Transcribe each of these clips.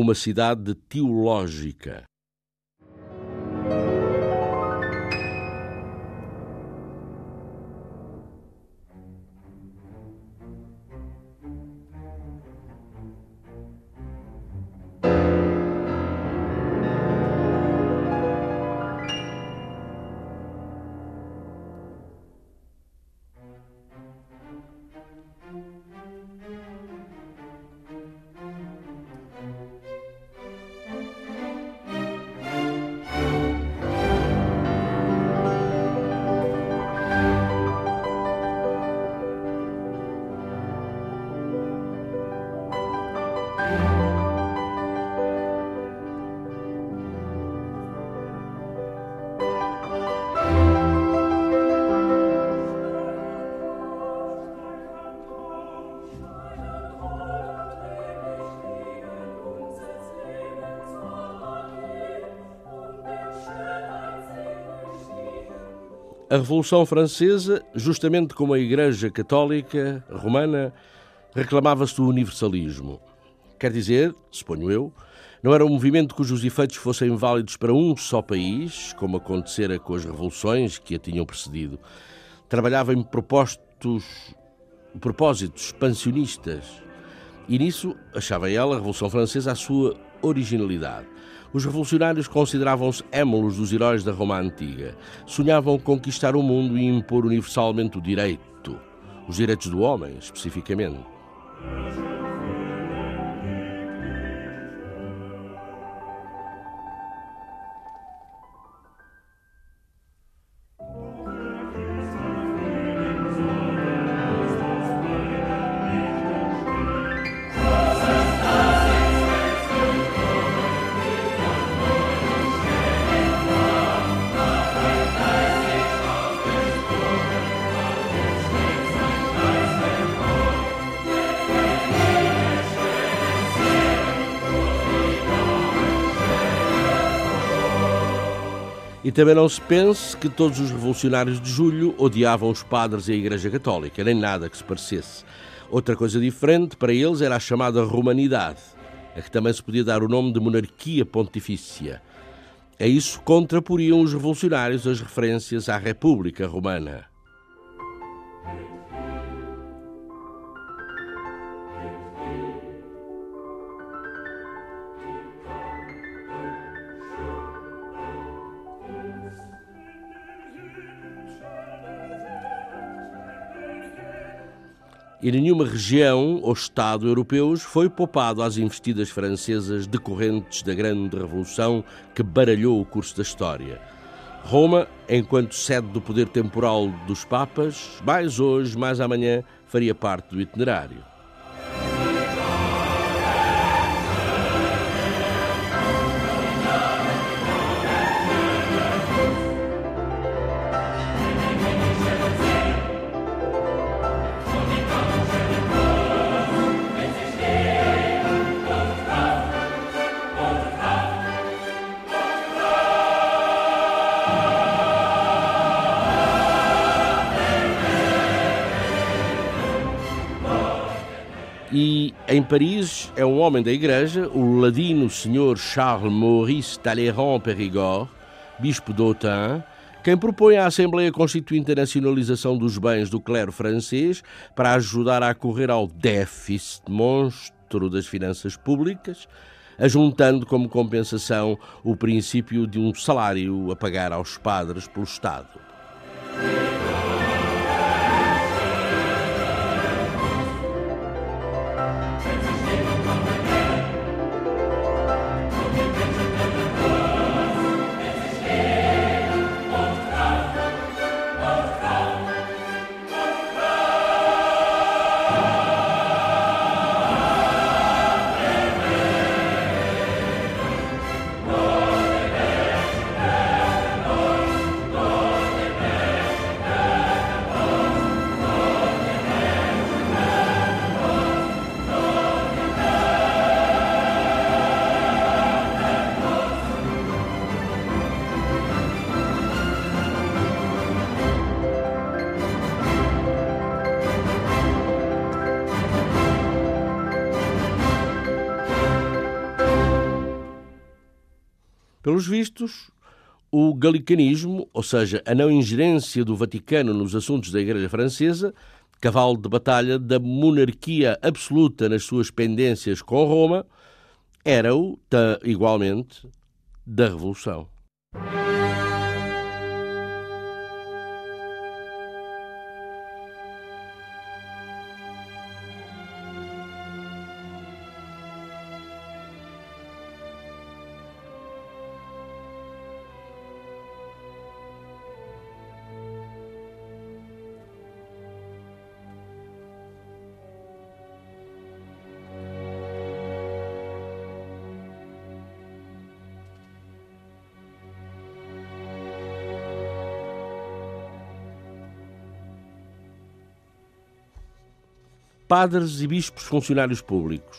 Uma cidade teológica. A Revolução Francesa, justamente como a Igreja Católica Romana, reclamava-se do universalismo. Quer dizer, suponho eu, não era um movimento cujos efeitos fossem válidos para um só país, como acontecera com as revoluções que a tinham precedido. Trabalhava em propostos, propósitos expansionistas. E nisso, achava ela, a Revolução Francesa, a sua originalidade. Os revolucionários consideravam-se émulos dos heróis da Roma antiga. Sonhavam conquistar o mundo e impor universalmente o direito, os direitos do homem, especificamente. Também não se pense que todos os revolucionários de julho odiavam os padres e a Igreja Católica, nem nada que se parecesse. Outra coisa diferente para eles era a chamada Romanidade, a que também se podia dar o nome de monarquia pontifícia. A isso contraporiam os revolucionários as referências à República Romana. E nenhuma região ou Estado europeus foi poupado às investidas francesas decorrentes da grande revolução que baralhou o curso da história. Roma, enquanto sede do poder temporal dos Papas, mais hoje, mais amanhã, faria parte do itinerário. Paris é um homem da igreja, o ladino senhor Charles Maurice Talleyrand Périgord, bispo d'Autun, quem propõe à Assembleia Constituinte a nacionalização dos bens do clero francês para ajudar a correr ao déficit monstro das finanças públicas, ajuntando como compensação o princípio de um salário a pagar aos padres pelo Estado. Pelos vistos, o galicanismo, ou seja, a não ingerência do Vaticano nos assuntos da Igreja Francesa, cavalo de batalha da monarquia absoluta nas suas pendências com Roma, era-o, igualmente, da Revolução. Padres e bispos funcionários públicos.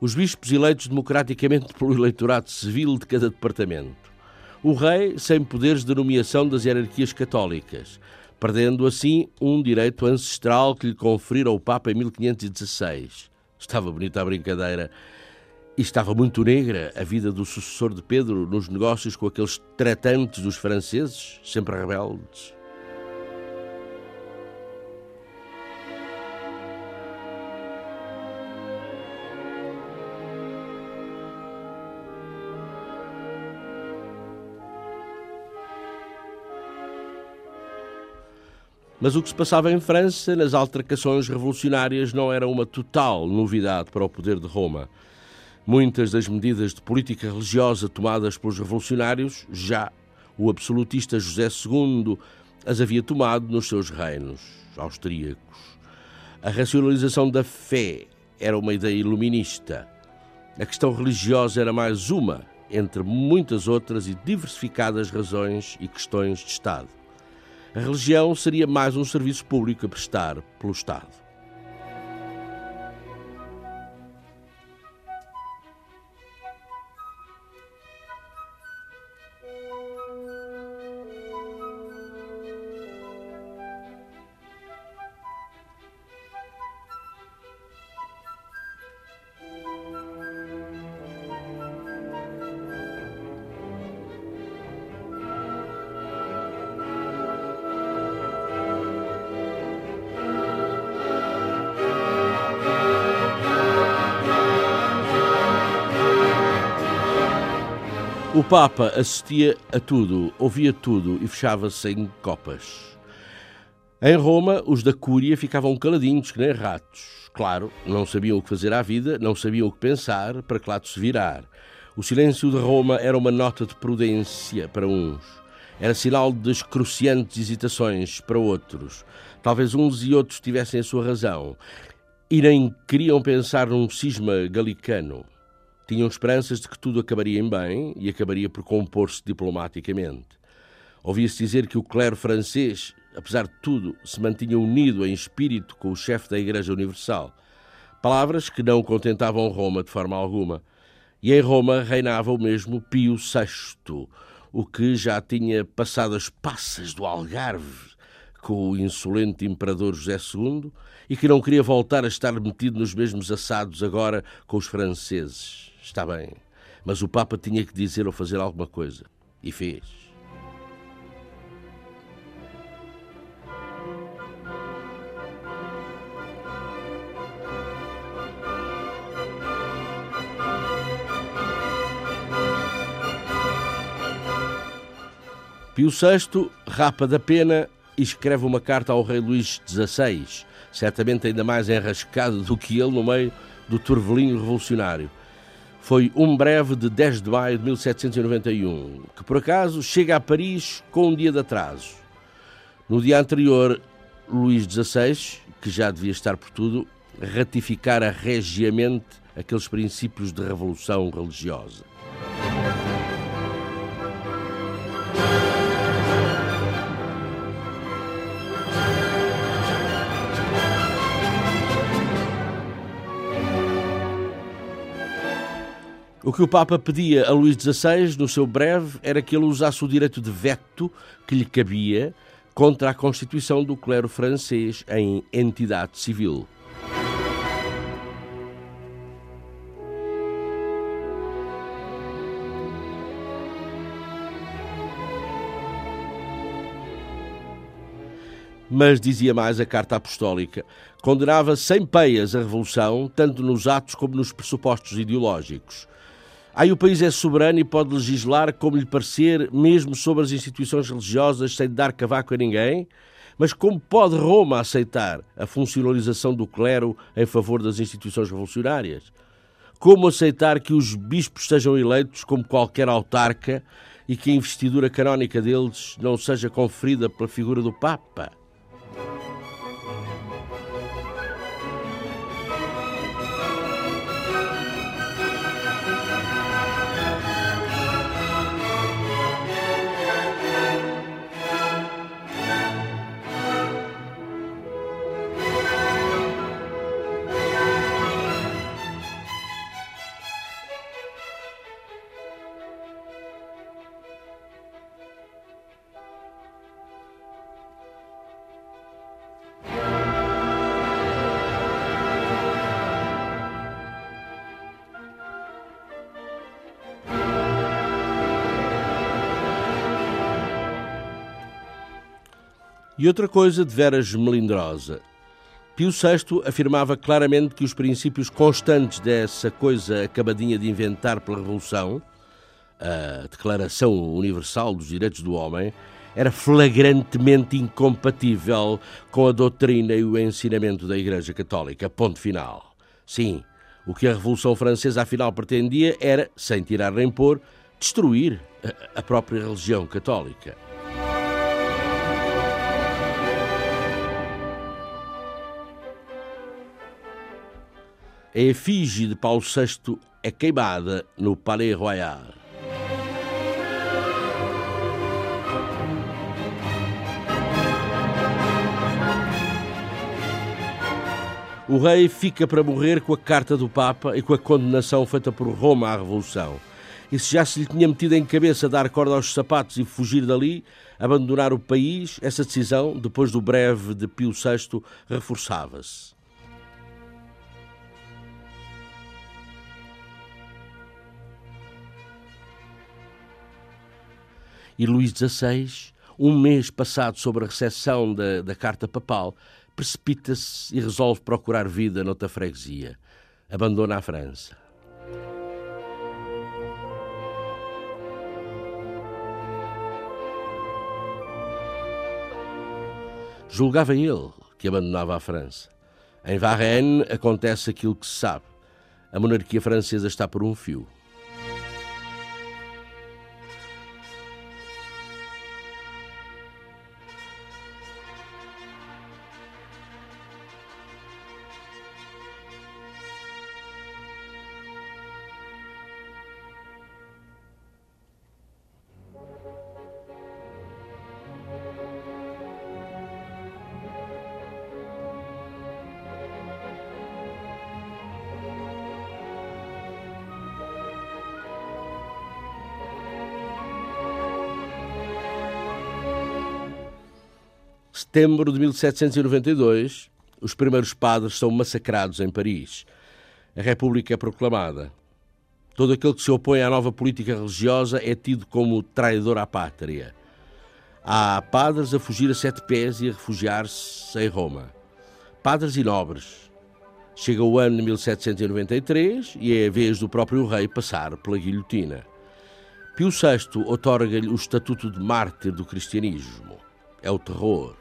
Os bispos eleitos democraticamente pelo eleitorado civil de cada departamento. O rei sem poderes de nomeação das hierarquias católicas, perdendo assim um direito ancestral que lhe conferira o Papa em 1516. Estava bonita a brincadeira. E estava muito negra a vida do sucessor de Pedro nos negócios com aqueles tratantes dos franceses, sempre rebeldes. Mas o que se passava em França, nas altercações revolucionárias, não era uma total novidade para o poder de Roma. Muitas das medidas de política religiosa tomadas pelos revolucionários, já o absolutista José II as havia tomado nos seus reinos austríacos. A racionalização da fé era uma ideia iluminista. A questão religiosa era mais uma, entre muitas outras e diversificadas razões e questões de Estado. A religião seria mais um serviço público a prestar pelo Estado. Papa assistia a tudo, ouvia tudo e fechava-se em copas. Em Roma, os da Cúria ficavam caladinhos que nem ratos. Claro, não sabiam o que fazer à vida, não sabiam o que pensar, para que lado se virar. O silêncio de Roma era uma nota de prudência para uns. Era sinal de excruciantes hesitações para outros. Talvez uns e outros tivessem a sua razão. E nem queriam pensar num cisma galicano. Tinham esperanças de que tudo acabaria em bem e acabaria por compor-se diplomaticamente. Ouvia-se dizer que o clero francês, apesar de tudo, se mantinha unido em espírito com o chefe da Igreja Universal. Palavras que não contentavam Roma de forma alguma. E em Roma reinava o mesmo Pio VI, o que já tinha passado as passas do Algarve com o insolente imperador José II e que não queria voltar a estar metido nos mesmos assados agora com os franceses. Está bem. Mas o Papa tinha que dizer ou fazer alguma coisa. E fez. Pio VI rapa da pena e escreve uma carta ao rei Luís XVI, certamente ainda mais enrascado do que ele no meio do turvelinho revolucionário foi um breve de 10 de maio de 1791, que por acaso chega a Paris com um dia de atraso. No dia anterior, Luís XVI, que já devia estar por tudo, ratificara regiamente aqueles princípios de revolução religiosa. O que o Papa pedia a Luís XVI no seu breve era que ele usasse o direito de veto que lhe cabia contra a constituição do clero francês em entidade civil. Mas, dizia mais a Carta Apostólica, condenava sem peias a Revolução, tanto nos atos como nos pressupostos ideológicos. Aí o país é soberano e pode legislar como lhe parecer, mesmo sobre as instituições religiosas, sem dar cavaco a ninguém? Mas como pode Roma aceitar a funcionalização do clero em favor das instituições revolucionárias? Como aceitar que os bispos sejam eleitos como qualquer autarca e que a investidura canónica deles não seja conferida pela figura do Papa? E outra coisa de veras melindrosa. Pio VI afirmava claramente que os princípios constantes dessa coisa acabadinha de inventar pela Revolução, a Declaração Universal dos Direitos do Homem, era flagrantemente incompatível com a doutrina e o ensinamento da Igreja Católica. Ponto final. Sim, o que a Revolução Francesa afinal pretendia era, sem tirar nem pôr, destruir a própria religião católica. A efígie de Paulo VI é queimada no Palais Royal. O rei fica para morrer com a carta do Papa e com a condenação feita por Roma à Revolução. E se já se lhe tinha metido em cabeça dar corda aos sapatos e fugir dali, abandonar o país, essa decisão, depois do breve de Pio VI, reforçava-se. E Luís XVI, um mês passado sobre a recepção da, da carta papal, precipita-se e resolve procurar vida noutra freguesia. Abandona a França. Julgava ele que abandonava a França. Em Varennes acontece aquilo que se sabe. A monarquia francesa está por um fio. Setembro de 1792, os primeiros padres são massacrados em Paris. A República é proclamada. Todo aquele que se opõe à nova política religiosa é tido como traidor à pátria. Há padres a fugir a sete pés e a refugiar-se em Roma. Padres e nobres. Chega o ano de 1793 e é a vez do próprio rei passar pela guilhotina. Pio VI otorga-lhe o estatuto de mártir do cristianismo. É o terror.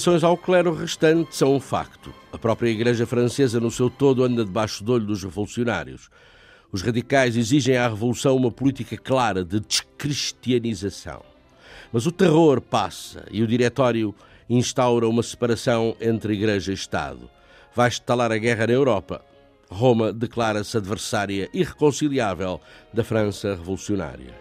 Perseguições ao clero restante são um facto. A própria Igreja Francesa, no seu todo, anda debaixo do olho dos revolucionários. Os radicais exigem à Revolução uma política clara de descristianização. Mas o terror passa e o Diretório instaura uma separação entre Igreja e Estado. vai estalar a guerra na Europa. Roma declara-se adversária irreconciliável da França revolucionária.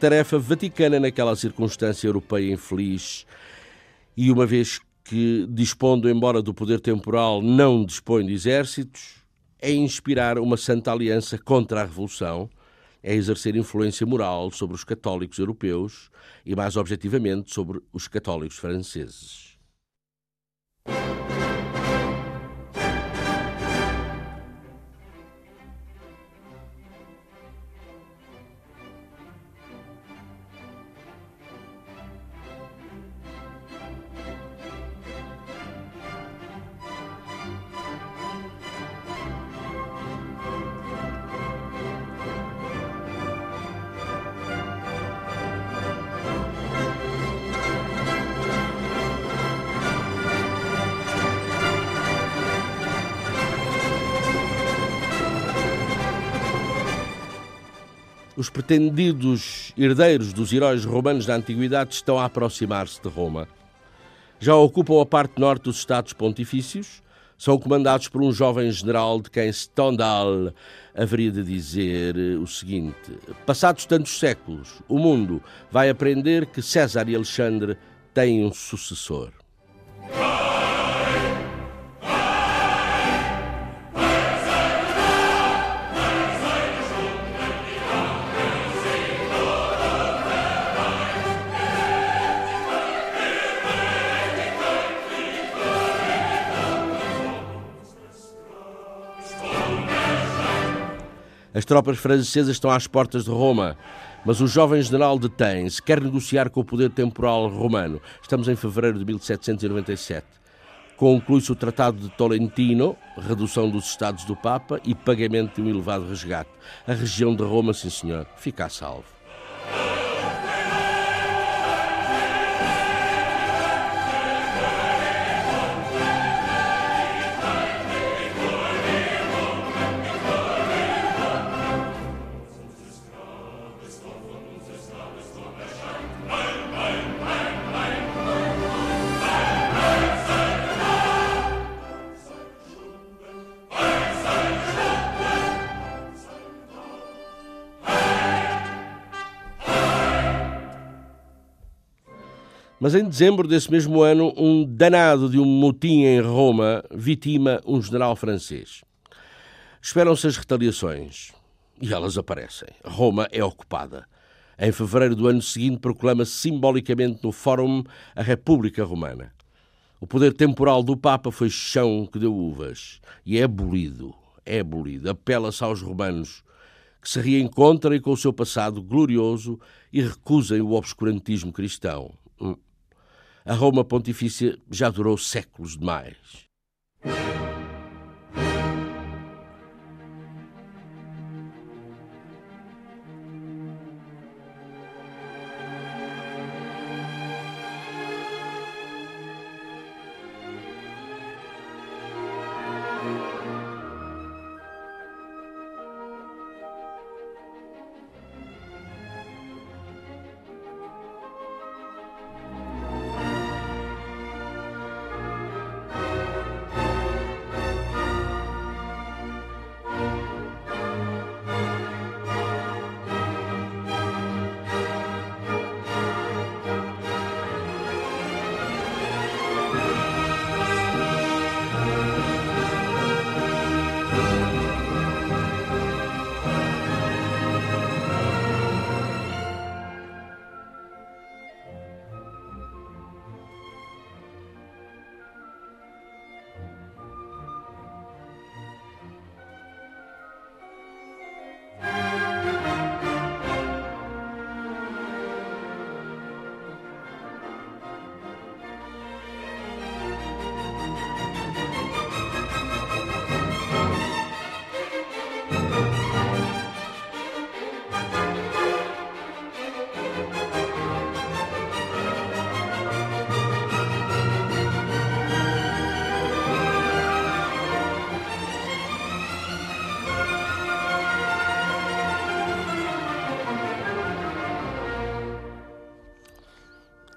Tarefa vaticana naquela circunstância europeia infeliz e uma vez que, dispondo embora do poder temporal, não dispõe de exércitos, é inspirar uma santa aliança contra a revolução, é exercer influência moral sobre os católicos europeus e, mais objetivamente, sobre os católicos franceses. Os pretendidos herdeiros dos heróis romanos da antiguidade estão a aproximar-se de Roma. Já ocupam a parte norte dos Estados Pontifícios, são comandados por um jovem general de quem Stendhal haveria de dizer o seguinte: Passados tantos séculos, o mundo vai aprender que César e Alexandre têm um sucessor. As tropas francesas estão às portas de Roma, mas o jovem general detém-se, quer negociar com o poder temporal romano. Estamos em fevereiro de 1797. Conclui-se o Tratado de Tolentino, redução dos Estados do Papa e pagamento de um elevado resgate. A região de Roma, sim senhor, fica a salvo. Mas em dezembro desse mesmo ano, um danado de um motim em Roma vitima um general francês. Esperam-se as retaliações. E elas aparecem. Roma é ocupada. Em fevereiro do ano seguinte, proclama-se simbolicamente no Fórum a República Romana. O poder temporal do Papa foi chão que deu uvas. E é abolido. É abolido. Apela-se aos romanos que se reencontrem com o seu passado glorioso e recusem o obscurantismo cristão. A Roma Pontifícia já durou séculos demais.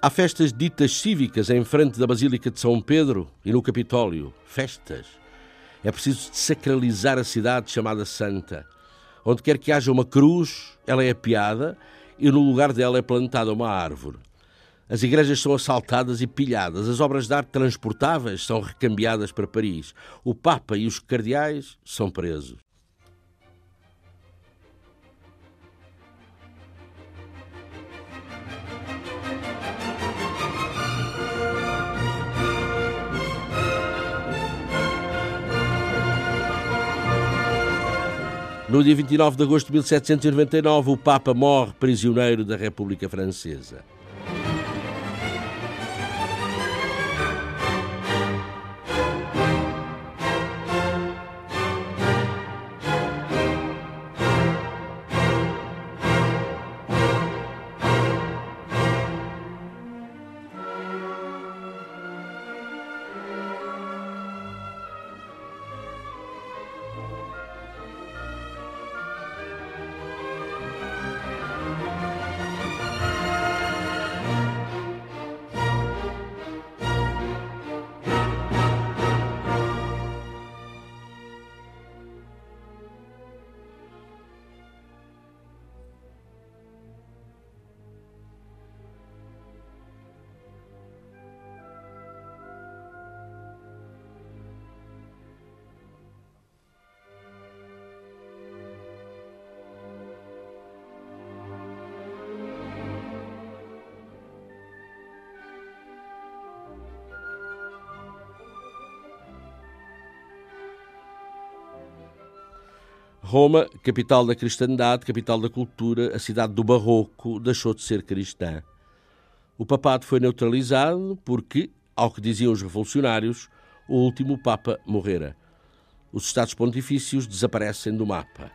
Há festas ditas cívicas em frente da Basílica de São Pedro e no Capitólio. Festas. É preciso sacralizar a cidade chamada Santa. Onde quer que haja uma cruz, ela é piada e no lugar dela é plantada uma árvore. As igrejas são assaltadas e pilhadas, as obras de arte transportáveis são recambiadas para Paris. O Papa e os cardeais são presos. No dia 29 de agosto de 1799, o Papa morre prisioneiro da República Francesa. Roma, capital da cristandade, capital da cultura, a cidade do barroco, deixou de ser cristã. O papado foi neutralizado porque, ao que diziam os revolucionários, o último papa morrera. Os estados pontifícios desaparecem do mapa.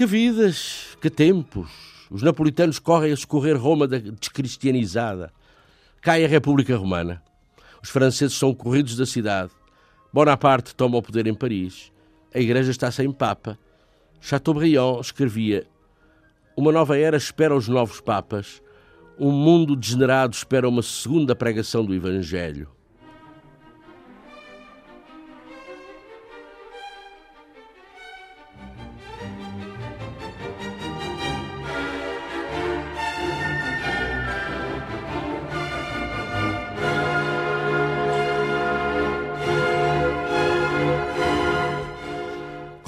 Que vidas, que tempos! Os napolitanos correm a socorrer Roma descristianizada. Cai a República Romana. Os franceses são corridos da cidade. Bonaparte toma o poder em Paris. A igreja está sem papa. Chateaubriand escrevia: Uma nova era espera os novos papas. Um mundo degenerado espera uma segunda pregação do Evangelho.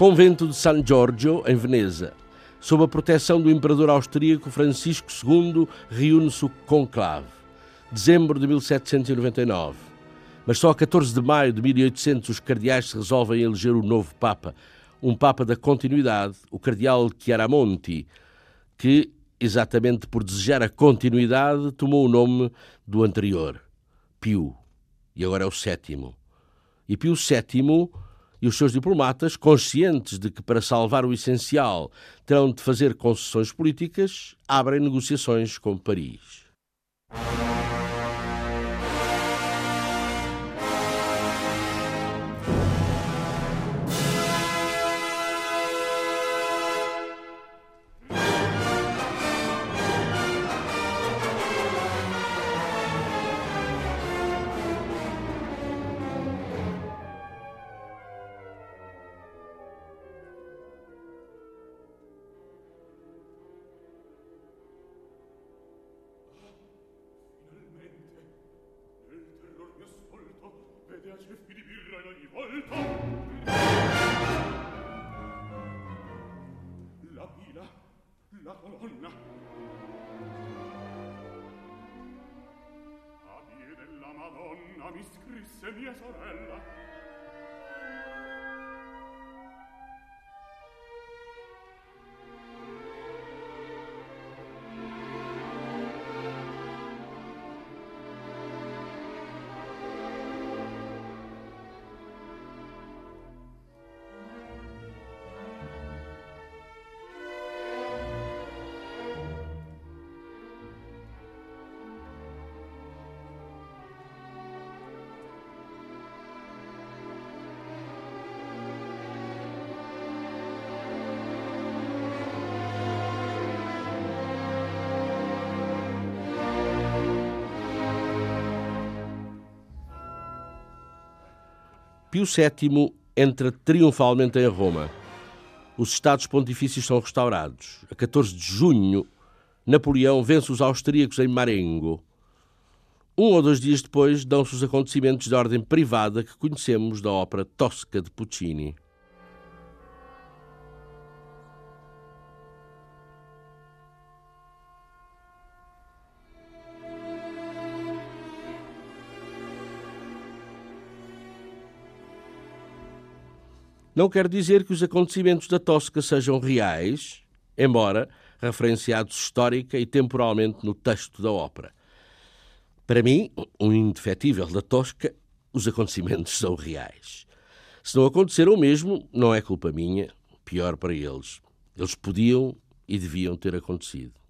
Convento de San Giorgio, em Veneza. Sob a proteção do imperador austríaco Francisco II, reúne-se o conclave. Dezembro de 1799. Mas só a 14 de maio de 1800 os cardeais se resolvem eleger o novo Papa, um Papa da continuidade, o cardeal Chiaramonti, que, exatamente por desejar a continuidade, tomou o nome do anterior, Pio, e agora é o sétimo. E Pio VII e os seus diplomatas, conscientes de que para salvar o essencial terão de fazer concessões políticas, abrem negociações com Paris. Pio VII entra triunfalmente em Roma. Os Estados Pontifícios são restaurados. A 14 de junho, Napoleão vence os austríacos em Marengo. Um ou dois dias depois, dão-se os acontecimentos de ordem privada que conhecemos da ópera Tosca de Puccini. Não quer dizer que os acontecimentos da Tosca sejam reais, embora referenciados histórica e temporalmente no texto da ópera. Para mim, um indefetível da Tosca, os acontecimentos são reais. Se não aconteceram mesmo, não é culpa minha, pior para eles. Eles podiam e deviam ter acontecido.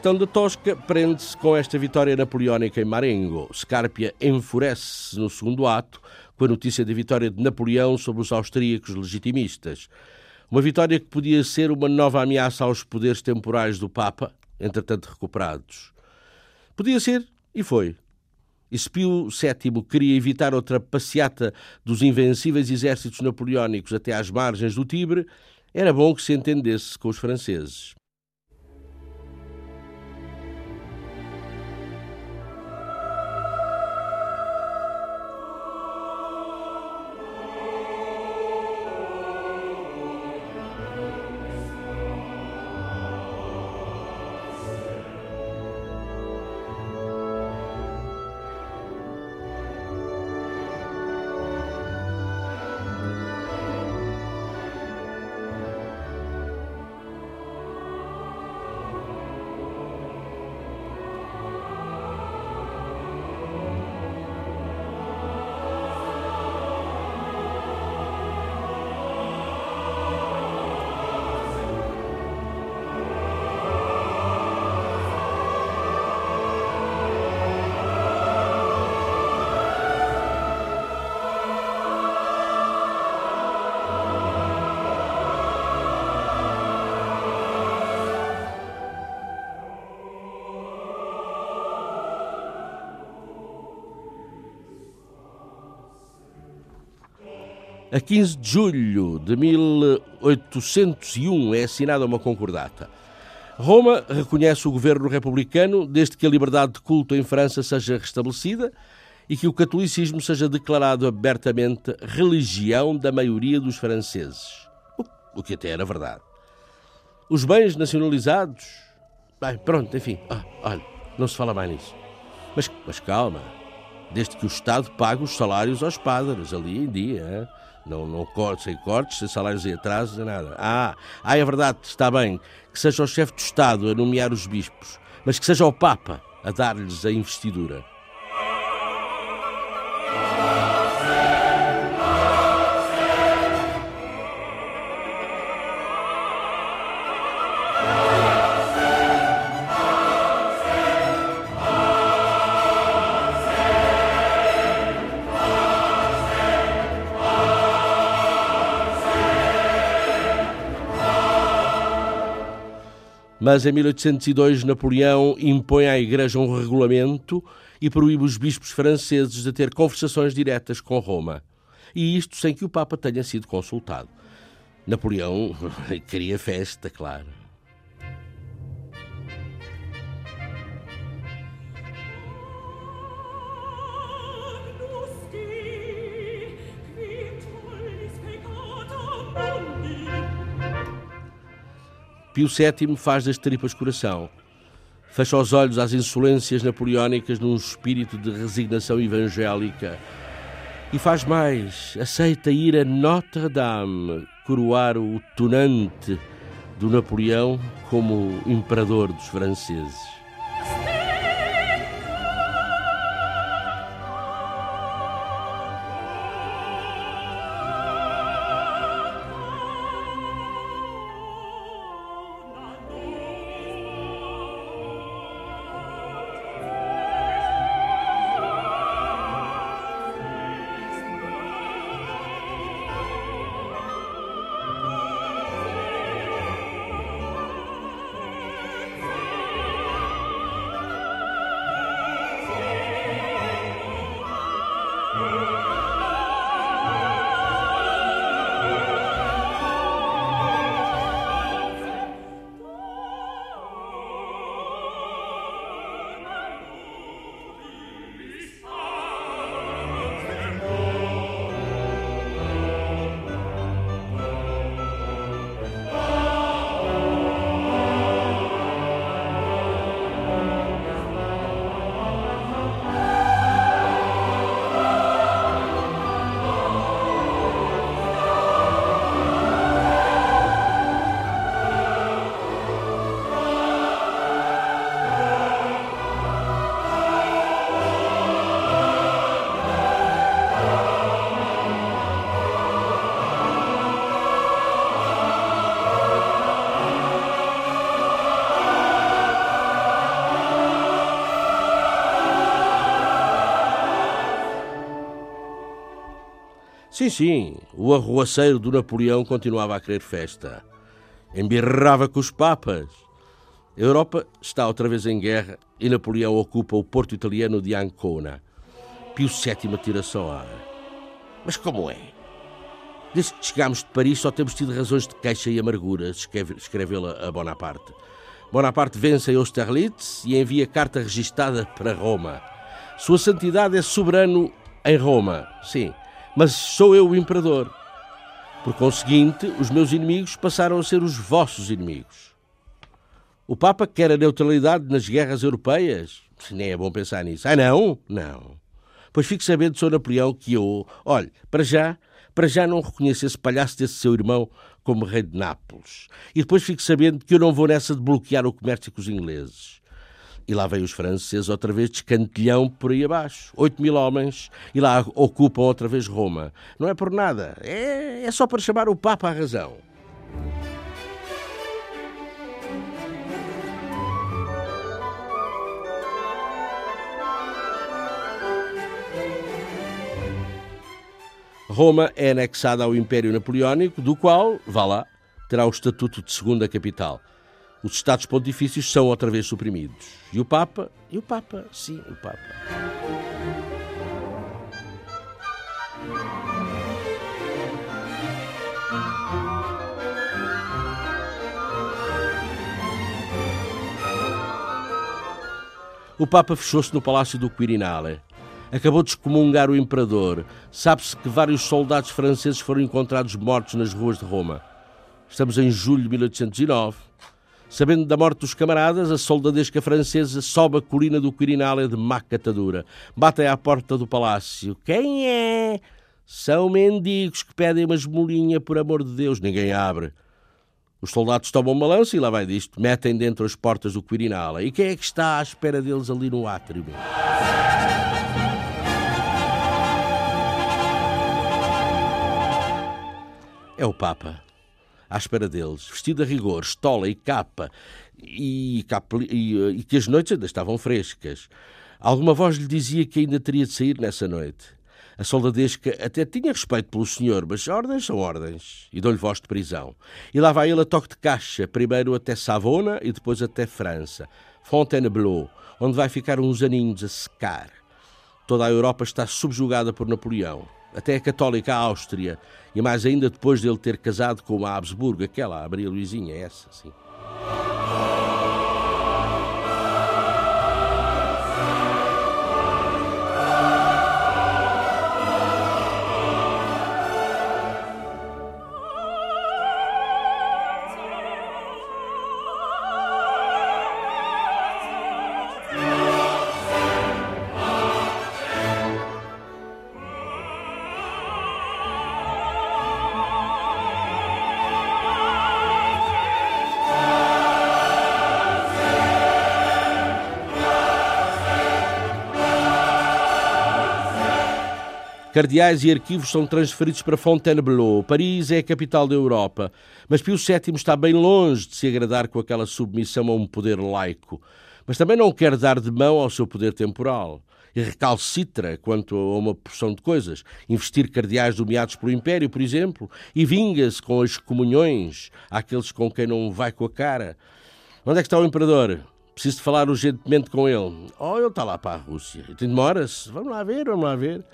Questão da Tosca prende-se com esta vitória napoleónica em Marengo. Scarpia enfurece-se no segundo ato com a notícia da vitória de Napoleão sobre os austríacos legitimistas. Uma vitória que podia ser uma nova ameaça aos poderes temporais do Papa, entretanto recuperados. Podia ser e foi. E se Pio VII queria evitar outra passeata dos invencíveis exércitos napoleónicos até às margens do Tibre, era bom que se entendesse com os franceses. A 15 de julho de 1801 é assinada uma concordata. Roma reconhece o governo republicano desde que a liberdade de culto em França seja restabelecida e que o catolicismo seja declarado abertamente religião da maioria dos franceses. O que até era verdade. Os bens nacionalizados. Bem, pronto, enfim. Ah, olha, não se fala mais nisso. Mas, mas calma. Desde que o Estado pague os salários aos padres, ali em dia. Hein? Não, não sem cortes, sem salários em atrasos, nem nada. Ah, ah, é verdade, está bem. Que seja o chefe de Estado a nomear os bispos, mas que seja o Papa a dar-lhes a investidura. Mas em 1802 Napoleão impõe à Igreja um regulamento e proíbe os bispos franceses de ter conversações diretas com Roma. E isto sem que o Papa tenha sido consultado. Napoleão queria festa, claro. Pio VII faz das tripas coração. Fecha os olhos às insolências napoleónicas num espírito de resignação evangélica. E faz mais, aceita ir a Notre-Dame coroar o tunante do Napoleão como imperador dos franceses. Sim, sim, o arruaceiro do Napoleão continuava a querer festa. Embirrava com os papas. A Europa está outra vez em guerra e Napoleão ocupa o porto italiano de Ancona. Pio VII atira-se ao ar. Mas como é? Desde que chegámos de Paris só temos tido razões de queixa e amargura, escreveu-la a Bonaparte. Bonaparte vence em Austerlitz e envia carta registada para Roma. Sua Santidade é soberano em Roma, sim, mas sou eu o imperador. Por conseguinte, os meus inimigos passaram a ser os vossos inimigos. O Papa quer a neutralidade nas guerras europeias? Nem é bom pensar nisso. Ah, não? Não. Pois fique sabendo, Sr. Napoleão, que eu, olhe, para já, para já não reconheço esse palhaço desse seu irmão como rei de Nápoles. E depois fique sabendo que eu não vou nessa de bloquear o comércio com os ingleses. E lá vêm os franceses outra vez de escantilhão por aí abaixo. Oito mil homens e lá ocupam outra vez Roma. Não é por nada. É, é só para chamar o Papa à razão. Roma é anexada ao Império Napoleónico, do qual, vá lá, terá o estatuto de segunda capital. Os Estados Pontifícios são outra vez suprimidos. E o Papa? E o Papa? Sim, o Papa. O Papa fechou-se no Palácio do Quirinale acabou de excomungar o imperador. Sabe-se que vários soldados franceses foram encontrados mortos nas ruas de Roma. Estamos em julho de 1809. Sabendo da morte dos camaradas, a soldadesca francesa sobe a colina do Quirinal de má catadura. Batem à porta do palácio. Quem é? São mendigos que pedem uma esmolinha, por amor de Deus. Ninguém abre. Os soldados tomam um balanço e lá vai disto. Metem dentro as portas do Quirinal. E quem é que está à espera deles ali no átrio? é o Papa. À espera deles, vestido a rigor, estola e capa, e, e, e que as noites ainda estavam frescas. Alguma voz lhe dizia que ainda teria de sair nessa noite. A soldadesca até tinha respeito pelo senhor, mas ordens são ordens, e dou-lhe voz de prisão. E lá vai ele a toque de caixa, primeiro até Savona e depois até França, Fontainebleau, onde vai ficar uns aninhos a secar. Toda a Europa está subjugada por Napoleão até a católica Áustria, e mais ainda depois dele ter casado com uma Habsburgo, aquela, a Maria Luizinha, essa, sim. Cardeais e arquivos são transferidos para Fontainebleau. Paris é a capital da Europa. Mas Pio VII está bem longe de se agradar com aquela submissão a um poder laico. Mas também não quer dar de mão ao seu poder temporal. E recalcitra quanto a uma porção de coisas. Investir cardeais nomeados pelo Império, por exemplo, e vinga-se com as comunhões àqueles com quem não vai com a cara. Onde é que está o Imperador? Preciso de falar urgentemente com ele. Oh, ele está lá para a Rússia. Tem demora-se. Vamos lá ver, vamos lá ver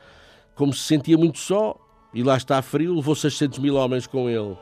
como se sentia muito só, e lá está frio, levou 600 mil homens com ele.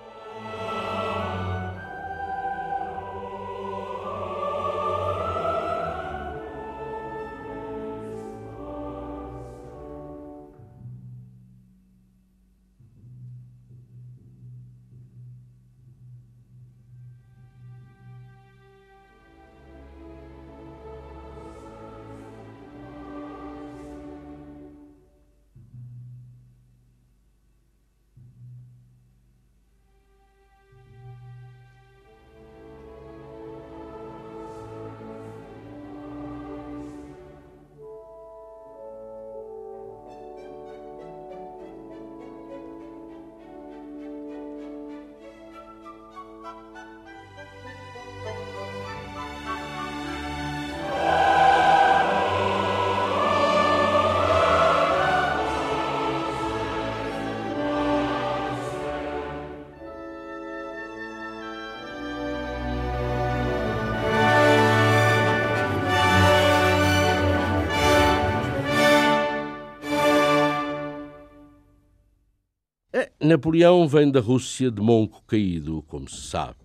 Napoleão vem da Rússia de Monco caído, como se sabe.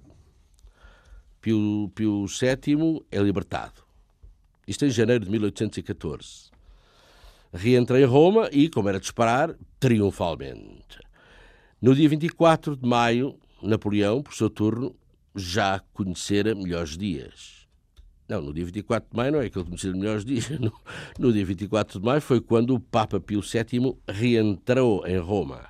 Pio, Pio VII é libertado. Isto em janeiro de 1814. Reentra em Roma e, como era de esperar, triunfalmente. No dia 24 de maio, Napoleão, por seu turno, já conhecera melhores dias. Não, no dia 24 de maio não é que ele conhecera melhores dias. No, no dia 24 de maio foi quando o Papa Pio VII reentrou em Roma.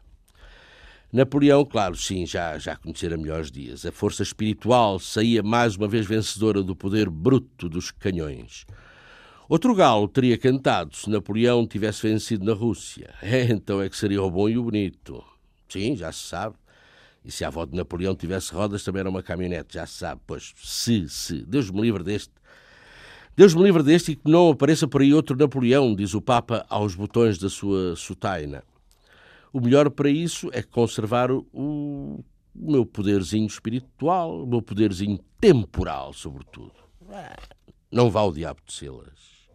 Napoleão, claro, sim, já, já conhecera melhores dias. A força espiritual saía mais uma vez vencedora do poder bruto dos canhões. Outro galo teria cantado se Napoleão tivesse vencido na Rússia. É, então é que seria o bom e o bonito. Sim, já se sabe. E se a avó de Napoleão tivesse rodas, também era uma caminhonete, já se sabe. Pois, se, se. Deus me livre deste. Deus me livre deste e que não apareça por aí outro Napoleão, diz o Papa aos botões da sua sutaina. O melhor para isso é conservar o, o meu poderzinho espiritual, o meu poderzinho temporal, sobretudo. Não vá o diabo de Silas.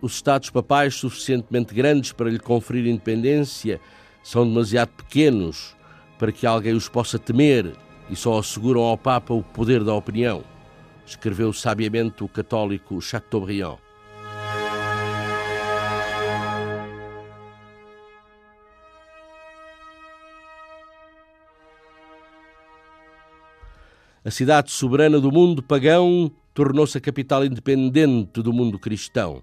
Os Estados papais suficientemente grandes para lhe conferir independência são demasiado pequenos para que alguém os possa temer e só asseguram ao Papa o poder da opinião, escreveu sabiamente o católico Chateaubriand. A cidade soberana do mundo pagão tornou-se a capital independente do mundo cristão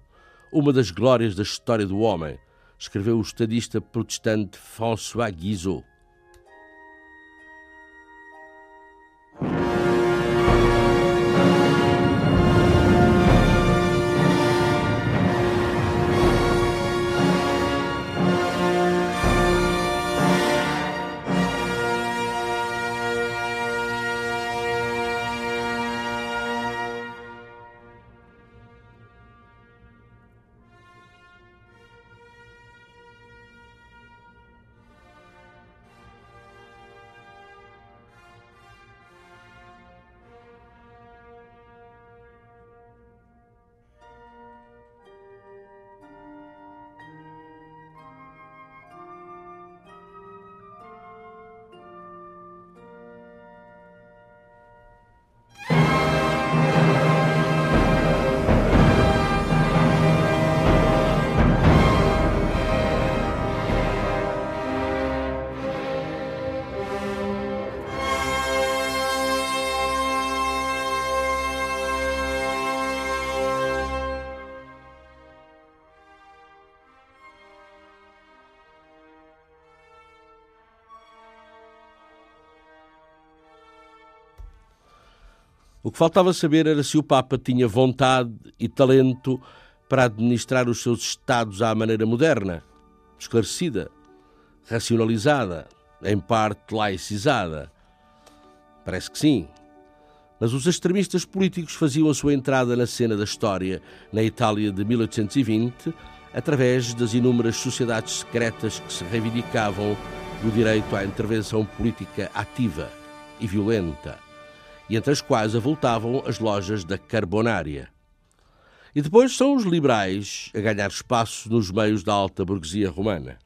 uma das glórias da história do homem, escreveu o estadista protestante François Guizot. O que faltava saber era se o Papa tinha vontade e talento para administrar os seus Estados à maneira moderna, esclarecida, racionalizada, em parte laicizada. Parece que sim. Mas os extremistas políticos faziam a sua entrada na cena da história na Itália de 1820 através das inúmeras sociedades secretas que se reivindicavam do direito à intervenção política ativa e violenta e entre as quais avultavam as lojas da Carbonária. E depois são os liberais a ganhar espaço nos meios da alta burguesia romana.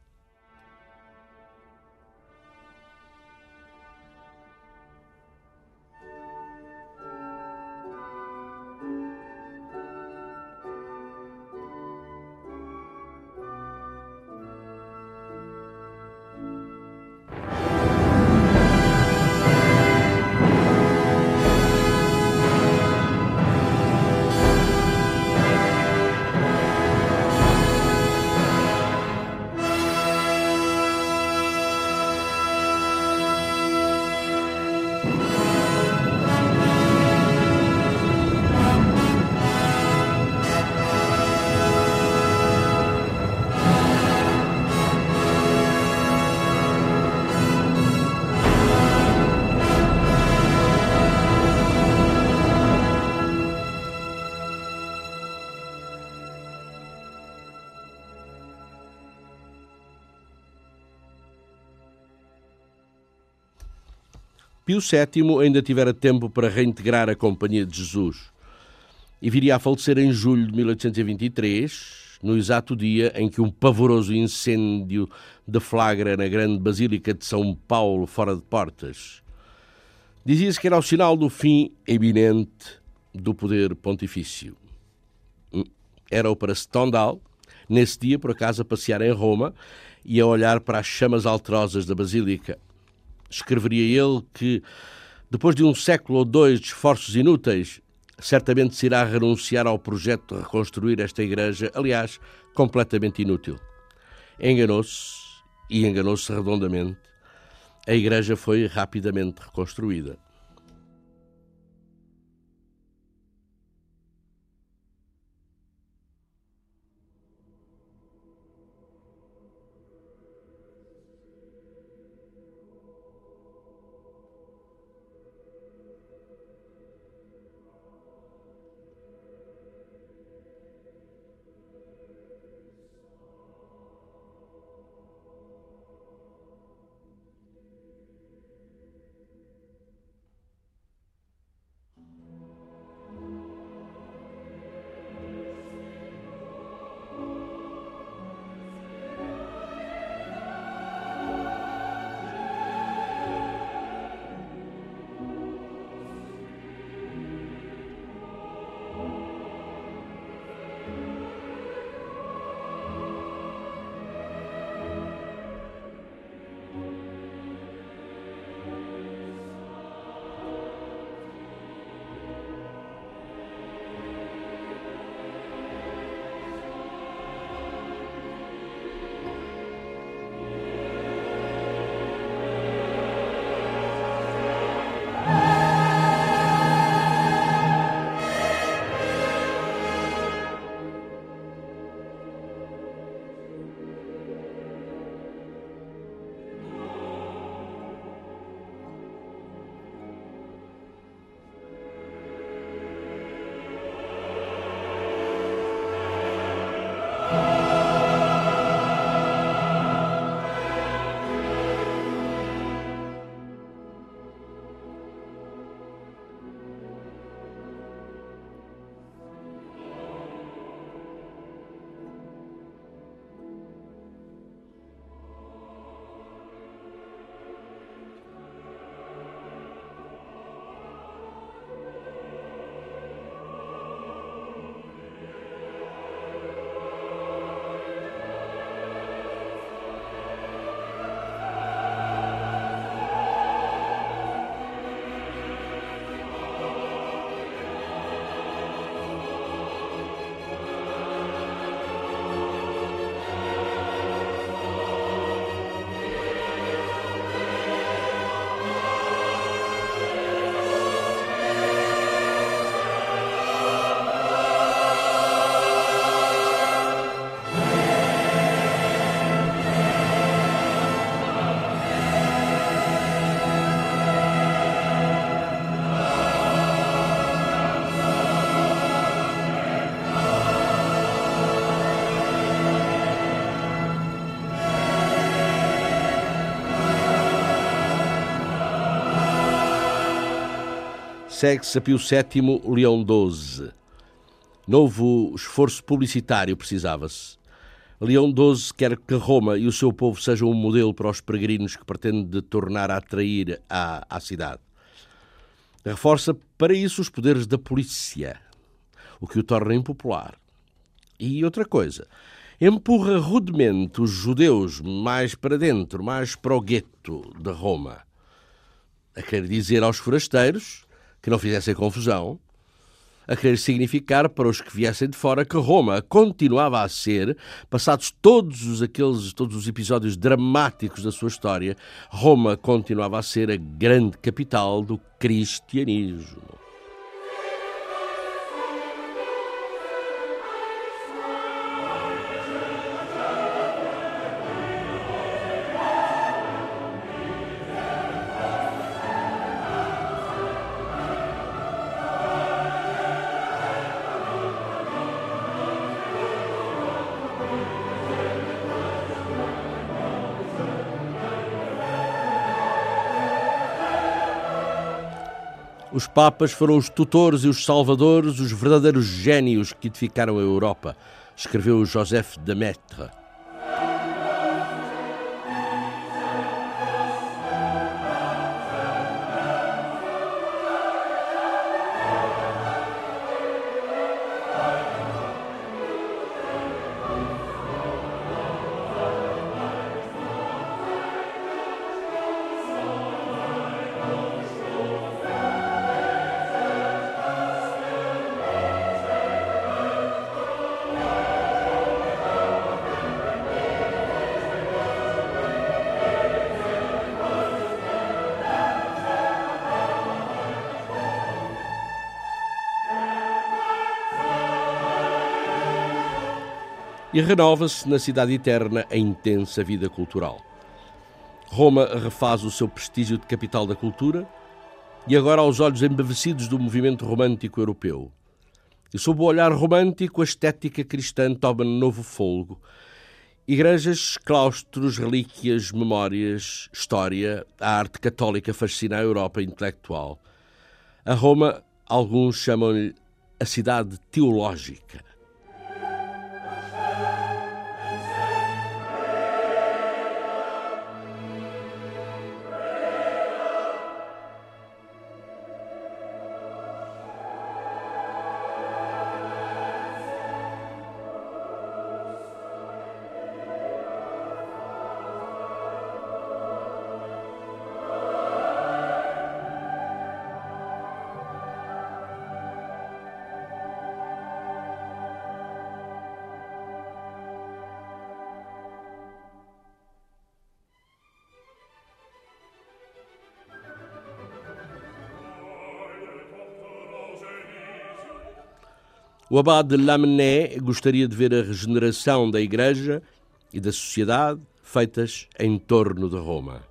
Pio VII ainda tivera tempo para reintegrar a Companhia de Jesus e viria a falecer em julho de 1823, no exato dia em que um pavoroso incêndio deflagra na grande Basílica de São Paulo, fora de portas. Dizia-se que era o sinal do fim eminente do poder pontifício. Hum, era-o para Stendhal, nesse dia, por acaso, a passear em Roma e a olhar para as chamas alterosas da Basílica escreveria ele que, depois de um século ou dois de esforços inúteis, certamente se irá renunciar ao projeto de reconstruir esta igreja, aliás, completamente inútil. Enganou-se, e enganou-se redondamente. A igreja foi rapidamente reconstruída. Segue-se a Pio VII, Leão XII. Novo esforço publicitário precisava-se. Leão XII quer que Roma e o seu povo sejam um modelo para os peregrinos que pretende tornar a atrair à, à cidade. Reforça para isso os poderes da polícia, o que o torna impopular. E outra coisa, empurra rudemente os judeus mais para dentro, mais para o gueto de Roma. A querer dizer aos forasteiros que não fizessem confusão, a querer significar para os que viessem de fora que Roma continuava a ser, passados todos os, aqueles, todos os episódios dramáticos da sua história, Roma continuava a ser a grande capital do cristianismo. Os papas foram os tutores e os salvadores, os verdadeiros gênios que edificaram a Europa, escreveu Joseph de Maistre. E renova-se na cidade eterna a intensa vida cultural. Roma refaz o seu prestígio de capital da cultura e agora aos olhos embevecidos do movimento romântico europeu. E sob o olhar romântico, a estética cristã toma novo folgo. Igrejas, claustros, relíquias, memórias, história, a arte católica fascina a Europa intelectual. A Roma, alguns chamam-lhe a cidade teológica. O abade de Lamennais gostaria de ver a regeneração da Igreja e da sociedade feitas em torno de Roma.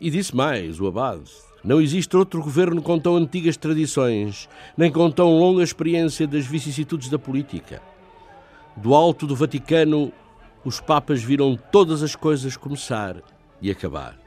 E disse mais o abade: não existe outro governo com tão antigas tradições, nem com tão longa experiência das vicissitudes da política. Do alto do Vaticano, os papas viram todas as coisas começar e acabar.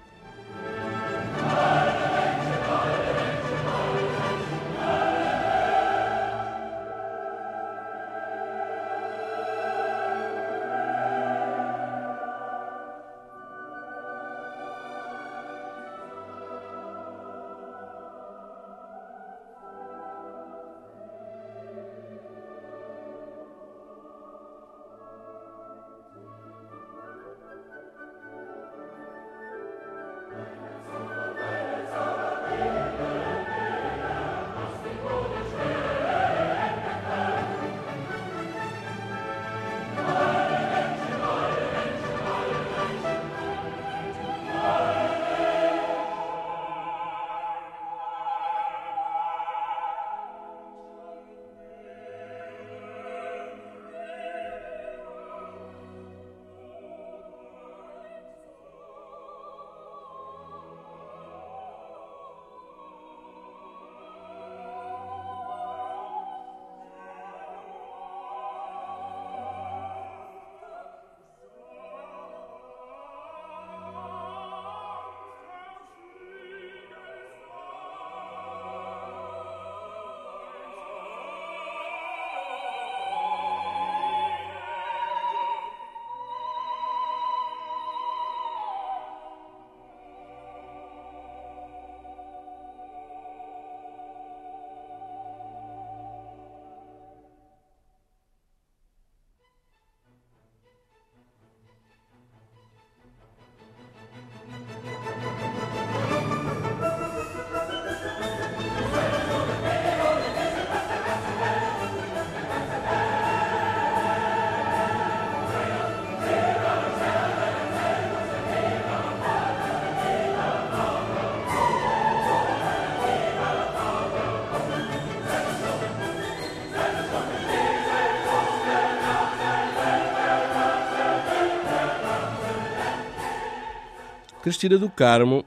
Cristina do Carmo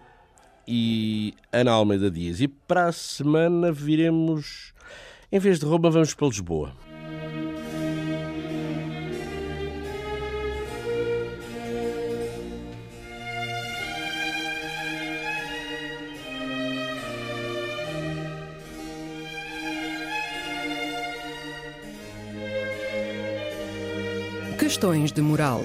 e Ana Almeida Dias. E para a semana viremos, em vez de Roma, vamos para Lisboa. Questões de moral.